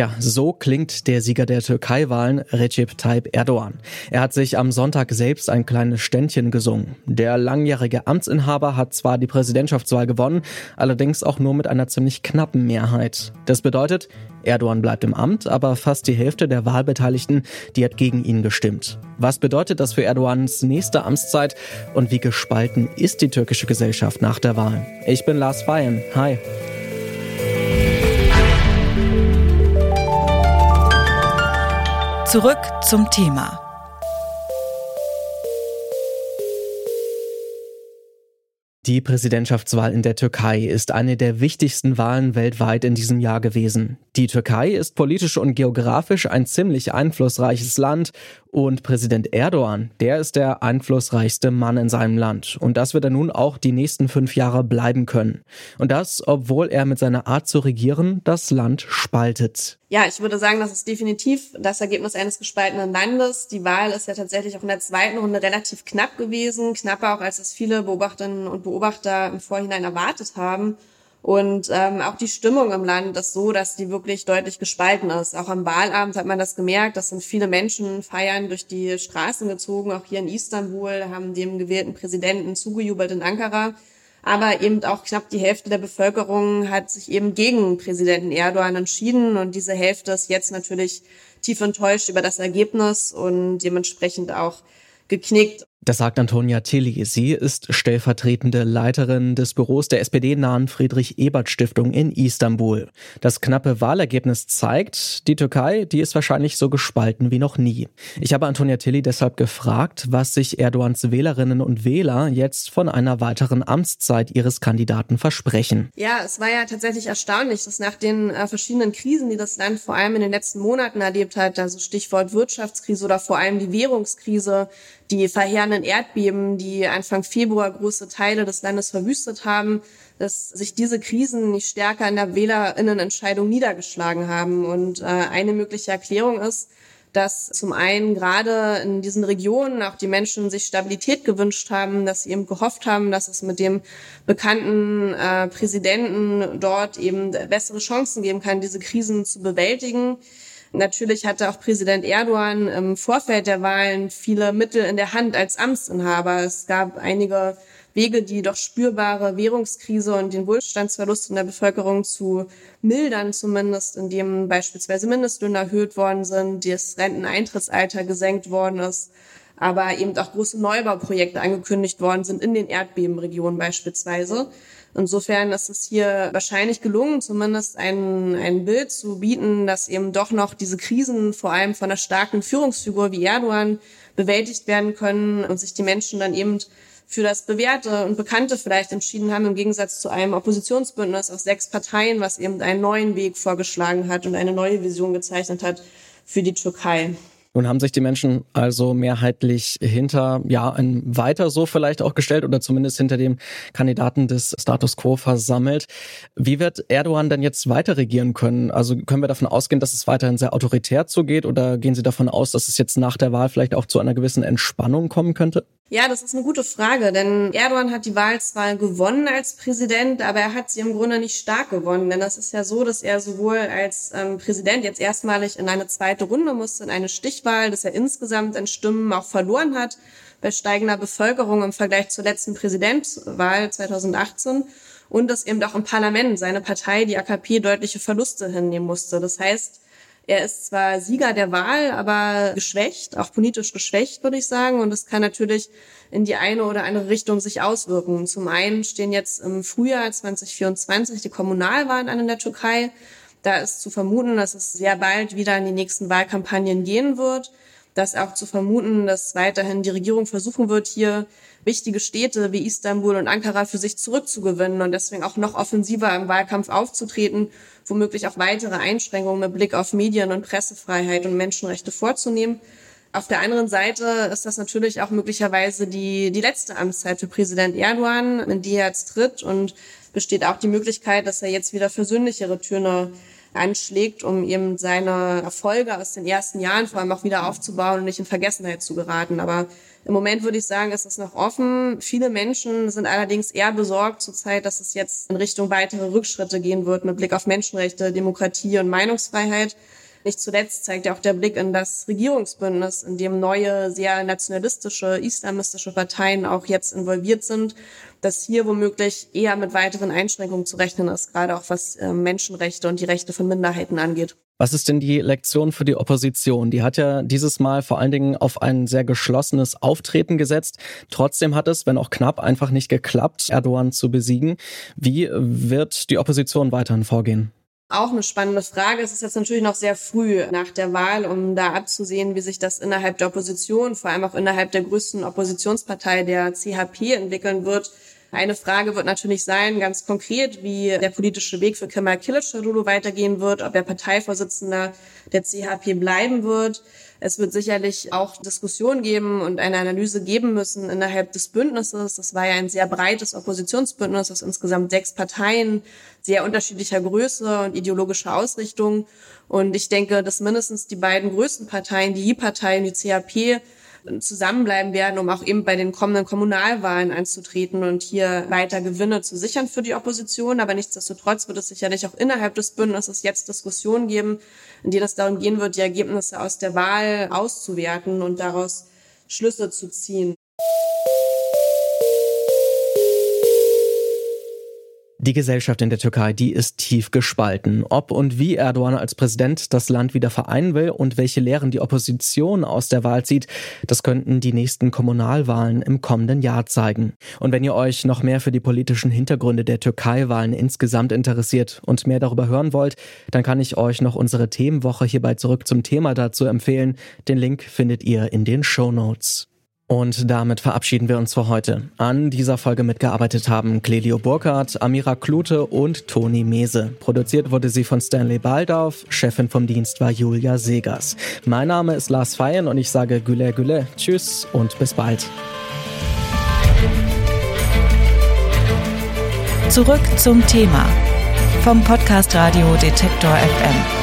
Tja, so klingt der Sieger der Türkei-Wahlen, Recep Tayyip Erdogan. Er hat sich am Sonntag selbst ein kleines Ständchen gesungen. Der langjährige Amtsinhaber hat zwar die Präsidentschaftswahl gewonnen, allerdings auch nur mit einer ziemlich knappen Mehrheit. Das bedeutet, Erdogan bleibt im Amt, aber fast die Hälfte der Wahlbeteiligten, die hat gegen ihn gestimmt. Was bedeutet das für Erdogans nächste Amtszeit und wie gespalten ist die türkische Gesellschaft nach der Wahl? Ich bin Lars Feyen. Hi. Zurück zum Thema. Die Präsidentschaftswahl in der Türkei ist eine der wichtigsten Wahlen weltweit in diesem Jahr gewesen. Die Türkei ist politisch und geografisch ein ziemlich einflussreiches Land und Präsident Erdogan, der ist der einflussreichste Mann in seinem Land. Und das wird er nun auch die nächsten fünf Jahre bleiben können. Und das, obwohl er mit seiner Art zu regieren das Land spaltet. Ja, ich würde sagen, das ist definitiv das Ergebnis eines gespaltenen Landes. Die Wahl ist ja tatsächlich auch in der zweiten Runde relativ knapp gewesen. Knapper auch, als es viele Beobachterinnen und Beobachter im Vorhinein erwartet haben. Und ähm, auch die Stimmung im Land ist so, dass die wirklich deutlich gespalten ist. Auch am Wahlabend hat man das gemerkt. Das sind viele Menschen feiern durch die Straßen gezogen. Auch hier in Istanbul haben dem gewählten Präsidenten zugejubelt in Ankara. Aber eben auch knapp die Hälfte der Bevölkerung hat sich eben gegen Präsidenten Erdogan entschieden. Und diese Hälfte ist jetzt natürlich tief enttäuscht über das Ergebnis und dementsprechend auch geknickt. Das sagt Antonia Tilly. Sie ist stellvertretende Leiterin des Büros der SPD-nahen Friedrich-Ebert-Stiftung in Istanbul. Das knappe Wahlergebnis zeigt, die Türkei, die ist wahrscheinlich so gespalten wie noch nie. Ich habe Antonia Tilly deshalb gefragt, was sich Erdogans Wählerinnen und Wähler jetzt von einer weiteren Amtszeit ihres Kandidaten versprechen. Ja, es war ja tatsächlich erstaunlich, dass nach den äh, verschiedenen Krisen, die das Land vor allem in den letzten Monaten erlebt hat, also Stichwort Wirtschaftskrise oder vor allem die Währungskrise, die verheerenden Erdbeben, die Anfang Februar große Teile des Landes verwüstet haben, dass sich diese Krisen nicht stärker in der Wählerinnenentscheidung niedergeschlagen haben. Und äh, eine mögliche Erklärung ist, dass zum einen gerade in diesen Regionen auch die Menschen sich Stabilität gewünscht haben, dass sie eben gehofft haben, dass es mit dem bekannten äh, Präsidenten dort eben bessere Chancen geben kann, diese Krisen zu bewältigen. Natürlich hatte auch Präsident Erdogan im Vorfeld der Wahlen viele Mittel in der Hand als Amtsinhaber. Es gab einige Wege, die doch spürbare Währungskrise und den Wohlstandsverlust in der Bevölkerung zu mildern, zumindest indem beispielsweise Mindestlöhne erhöht worden sind, das Renteneintrittsalter gesenkt worden ist, aber eben auch große Neubauprojekte angekündigt worden sind in den Erdbebenregionen beispielsweise. Insofern ist es hier wahrscheinlich gelungen, zumindest ein, ein Bild zu bieten, dass eben doch noch diese Krisen vor allem von einer starken Führungsfigur wie Erdogan bewältigt werden können und sich die Menschen dann eben für das Bewährte und Bekannte vielleicht entschieden haben, im Gegensatz zu einem Oppositionsbündnis aus sechs Parteien, was eben einen neuen Weg vorgeschlagen hat und eine neue Vision gezeichnet hat für die Türkei. Nun haben sich die Menschen also mehrheitlich hinter, ja, ein weiter so vielleicht auch gestellt oder zumindest hinter dem Kandidaten des Status quo versammelt. Wie wird Erdogan denn jetzt weiter regieren können? Also können wir davon ausgehen, dass es weiterhin sehr autoritär zugeht oder gehen Sie davon aus, dass es jetzt nach der Wahl vielleicht auch zu einer gewissen Entspannung kommen könnte? Ja, das ist eine gute Frage, denn Erdogan hat die Wahl zwar gewonnen als Präsident, aber er hat sie im Grunde nicht stark gewonnen, denn das ist ja so, dass er sowohl als ähm, Präsident jetzt erstmalig in eine zweite Runde musste, in eine Stichwahl, dass er insgesamt an Stimmen auch verloren hat bei steigender Bevölkerung im Vergleich zur letzten Präsidentwahl 2018 und dass eben auch im Parlament seine Partei, die AKP, deutliche Verluste hinnehmen musste. Das heißt, er ist zwar Sieger der Wahl, aber geschwächt, auch politisch geschwächt, würde ich sagen. Und das kann natürlich in die eine oder andere Richtung sich auswirken. Zum einen stehen jetzt im Frühjahr 2024 die Kommunalwahlen an in der Türkei. Da ist zu vermuten, dass es sehr bald wieder in die nächsten Wahlkampagnen gehen wird. Das auch zu vermuten, dass weiterhin die Regierung versuchen wird, hier wichtige Städte wie Istanbul und Ankara für sich zurückzugewinnen und deswegen auch noch offensiver im Wahlkampf aufzutreten womöglich auch weitere Einschränkungen mit Blick auf Medien- und Pressefreiheit und Menschenrechte vorzunehmen. Auf der anderen Seite ist das natürlich auch möglicherweise die, die letzte Amtszeit für Präsident Erdogan, in die er jetzt tritt und besteht auch die Möglichkeit, dass er jetzt wieder versöhnlichere Töne anschlägt, um eben seine Erfolge aus den ersten Jahren vor allem auch wieder aufzubauen und nicht in Vergessenheit zu geraten. Aber Im Moment würde ich sagen, ist es noch offen. Viele Menschen sind allerdings eher besorgt zurzeit, dass es jetzt in Richtung weitere Rückschritte gehen wird mit Blick auf Menschenrechte, Demokratie und Meinungsfreiheit. Nicht zuletzt zeigt ja auch der Blick in das Regierungsbündnis, in dem neue, sehr nationalistische, islamistische Parteien auch jetzt involviert sind, dass hier womöglich eher mit weiteren Einschränkungen zu rechnen ist, gerade auch was äh, Menschenrechte und die Rechte von Minderheiten angeht. Was ist denn die Lektion für die Opposition? Die hat ja dieses Mal vor allen Dingen auf ein sehr geschlossenes Auftreten gesetzt. Trotzdem hat es, wenn auch knapp, einfach nicht geklappt, Erdogan zu besiegen. Wie wird die Opposition weiterhin vorgehen? Auch eine spannende Frage. Es ist jetzt natürlich noch sehr früh nach der Wahl, um da abzusehen, wie sich das innerhalb der Opposition, vor allem auch innerhalb der größten Oppositionspartei der CHP entwickeln wird. Eine Frage wird natürlich sein, ganz konkret, wie der politische Weg für Kemal Kılıçdaroğlu weitergehen wird, ob er Parteivorsitzender der CHP bleiben wird. Es wird sicherlich auch Diskussionen geben und eine Analyse geben müssen innerhalb des Bündnisses. Das war ja ein sehr breites Oppositionsbündnis aus insgesamt sechs Parteien, sehr unterschiedlicher Größe und ideologischer Ausrichtung. Und ich denke, dass mindestens die beiden größten Parteien, die I-Partei und die CHP, zusammenbleiben werden, um auch eben bei den kommenden Kommunalwahlen anzutreten und hier weiter Gewinne zu sichern für die Opposition. Aber nichtsdestotrotz wird es sicherlich auch innerhalb des Bündnisses jetzt Diskussionen geben, in denen es darum gehen wird, die Ergebnisse aus der Wahl auszuwerten und daraus Schlüsse zu ziehen. Die Gesellschaft in der Türkei, die ist tief gespalten. Ob und wie Erdogan als Präsident das Land wieder vereinen will und welche Lehren die Opposition aus der Wahl zieht, das könnten die nächsten Kommunalwahlen im kommenden Jahr zeigen. Und wenn ihr euch noch mehr für die politischen Hintergründe der Türkei-Wahlen insgesamt interessiert und mehr darüber hören wollt, dann kann ich euch noch unsere Themenwoche hierbei zurück zum Thema dazu empfehlen. Den Link findet ihr in den Show Notes. Und damit verabschieden wir uns für heute. An dieser Folge mitgearbeitet haben Clelio Burkhardt, Amira Klute und Toni Mese. Produziert wurde sie von Stanley Baldauf. Chefin vom Dienst war Julia Segers. Mein Name ist Lars Feyen und ich sage Güle Güle. Tschüss und bis bald. Zurück zum Thema vom Podcast Radio Detektor FM.